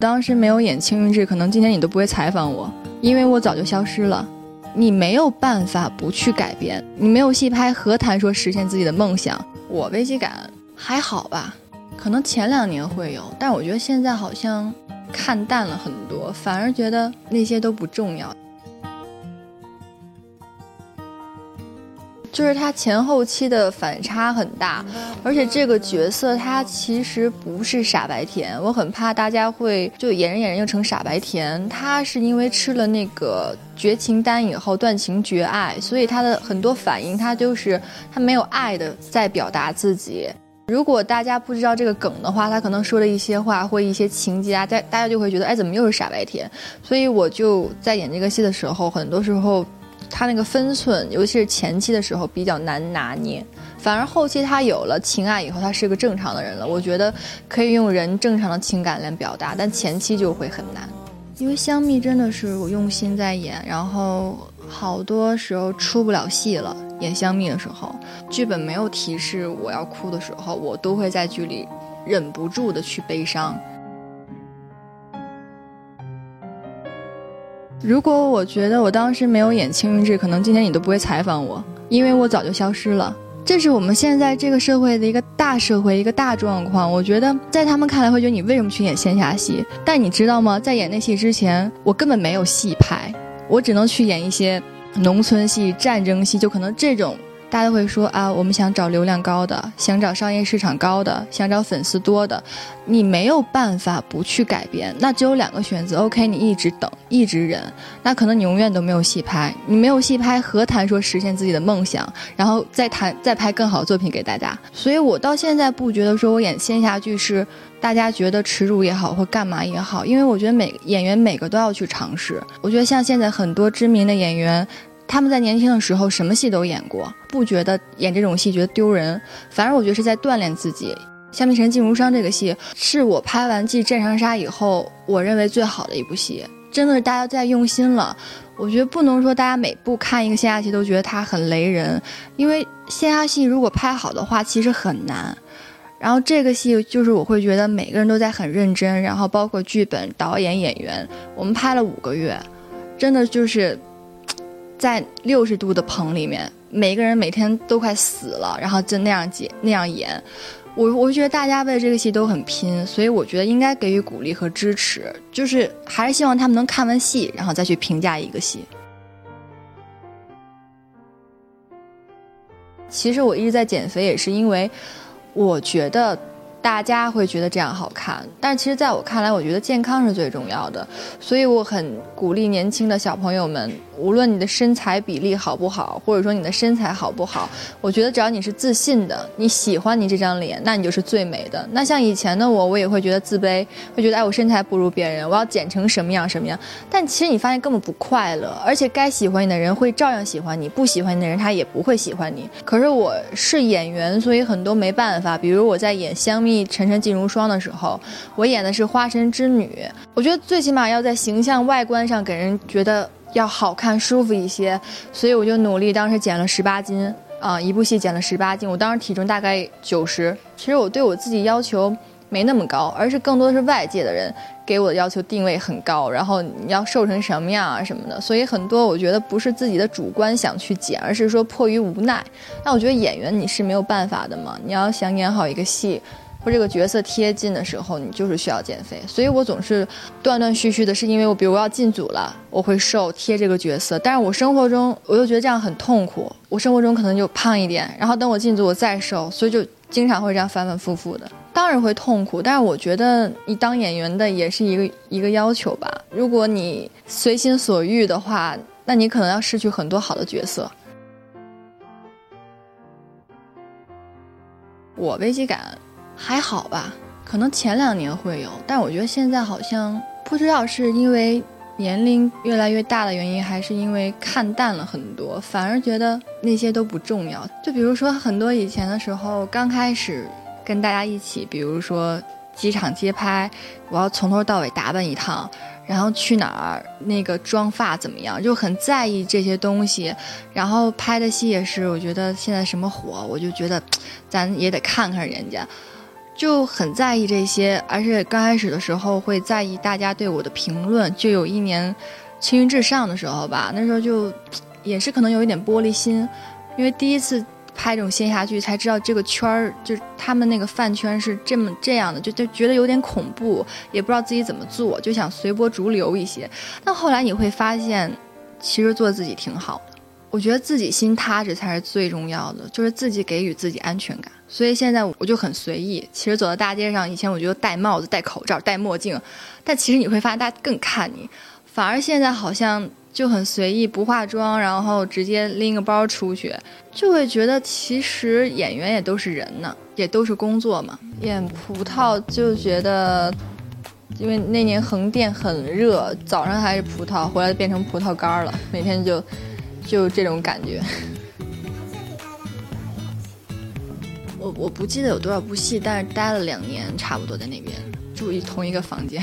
当时没有演《青云志》，可能今天你都不会采访我，因为我早就消失了。你没有办法不去改变，你没有戏拍，何谈说实现自己的梦想？我危机感还好吧，可能前两年会有，但我觉得现在好像看淡了很多，反而觉得那些都不重要。就是他前后期的反差很大，而且这个角色他其实不是傻白甜，我很怕大家会就演人演人又成傻白甜。他是因为吃了那个绝情丹以后断情绝爱，所以他的很多反应他就是他没有爱的在表达自己。如果大家不知道这个梗的话，他可能说的一些话或一些情节啊，大大家就会觉得哎怎么又是傻白甜？所以我就在演这个戏的时候，很多时候。他那个分寸，尤其是前期的时候比较难拿捏，反而后期他有了情爱以后，他是个正常的人了。我觉得可以用人正常的情感来表达，但前期就会很难。因为香蜜真的是我用心在演，然后好多时候出不了戏了。演香蜜的时候，剧本没有提示我要哭的时候，我都会在剧里忍不住的去悲伤。如果我觉得我当时没有演《青云志》，可能今天你都不会采访我，因为我早就消失了。这是我们现在这个社会的一个大社会，一个大状况。我觉得在他们看来会觉得你为什么去演仙侠戏？但你知道吗？在演那戏之前，我根本没有戏拍，我只能去演一些农村戏、战争戏，就可能这种。大家都会说啊，我们想找流量高的，想找商业市场高的，想找粉丝多的，你没有办法不去改变，那只有两个选择。OK，你一直等，一直忍，那可能你永远都没有戏拍，你没有戏拍，何谈说实现自己的梦想，然后再谈再拍更好的作品给大家？所以我到现在不觉得说我演仙侠剧是大家觉得耻辱也好，或干嘛也好，因为我觉得每演员每个都要去尝试。我觉得像现在很多知名的演员。他们在年轻的时候什么戏都演过，不觉得演这种戏觉得丢人，反而我觉得是在锻炼自己。《香蜜沉烬如霜》这个戏是我拍完《继镇长沙》以后，我认为最好的一部戏，真的是大家在用心了。我觉得不能说大家每部看一个仙侠戏都觉得它很雷人，因为仙侠戏如果拍好的话其实很难。然后这个戏就是我会觉得每个人都在很认真，然后包括剧本、导演、演员，我们拍了五个月，真的就是。在六十度的棚里面，每个人每天都快死了，然后就那样演那样演，我我觉得大家为这个戏都很拼，所以我觉得应该给予鼓励和支持，就是还是希望他们能看完戏，然后再去评价一个戏。其实我一直在减肥，也是因为我觉得。大家会觉得这样好看，但其实在我看来，我觉得健康是最重要的，所以我很鼓励年轻的小朋友们，无论你的身材比例好不好，或者说你的身材好不好，我觉得只要你是自信的，你喜欢你这张脸，那你就是最美的。那像以前的我，我也会觉得自卑，会觉得哎，我身材不如别人，我要减成什么样什么样。但其实你发现根本不快乐，而且该喜欢你的人会照样喜欢你，不喜欢你的人他也不会喜欢你。可是我是演员，所以很多没办法，比如我在演香。沉沉烬如霜的时候，我演的是花神之女。我觉得最起码要在形象外观上给人觉得要好看、舒服一些，所以我就努力，当时减了十八斤啊，一部戏减了十八斤。我当时体重大概九十。其实我对我自己要求没那么高，而是更多的是外界的人给我的要求定位很高，然后你要瘦成什么样啊什么的。所以很多我觉得不是自己的主观想去减，而是说迫于无奈。那我觉得演员你是没有办法的嘛，你要想演好一个戏。或这个角色贴近的时候，你就是需要减肥，所以我总是断断续续的，是因为我比如我要进组了，我会瘦贴这个角色，但是我生活中我又觉得这样很痛苦，我生活中可能就胖一点，然后等我进组我再瘦，所以就经常会这样反反复复的，当然会痛苦，但是我觉得你当演员的也是一个一个要求吧，如果你随心所欲的话，那你可能要失去很多好的角色。我危机感。还好吧，可能前两年会有，但我觉得现在好像不知道是因为年龄越来越大的原因，还是因为看淡了很多，反而觉得那些都不重要。就比如说很多以前的时候，刚开始跟大家一起，比如说机场街拍，我要从头到尾打扮一趟。然后去哪儿？那个妆发怎么样？就很在意这些东西。然后拍的戏也是，我觉得现在什么火，我就觉得，咱也得看看人家。就很在意这些，而且刚开始的时候会在意大家对我的评论。就有一年青云志上的时候吧，那时候就也是可能有一点玻璃心，因为第一次拍这种仙侠剧，才知道这个圈儿就他们那个饭圈是这么这样的，就就觉得有点恐怖，也不知道自己怎么做，就想随波逐流一些。但后来你会发现，其实做自己挺好的。我觉得自己心踏实才是最重要的，就是自己给予自己安全感。所以现在我就很随意。其实走在大街上，以前我觉得戴帽子、戴口罩、戴墨镜，但其实你会发现大家更看你。反而现在好像就很随意，不化妆，然后直接拎个包出去，就会觉得其实演员也都是人呢，也都是工作嘛。演葡萄就觉得，因为那年横店很热，早上还是葡萄，回来变成葡萄干了，每天就。就这种感觉，我我不记得有多少部戏，但是待了两年，差不多在那边住一同一个房间。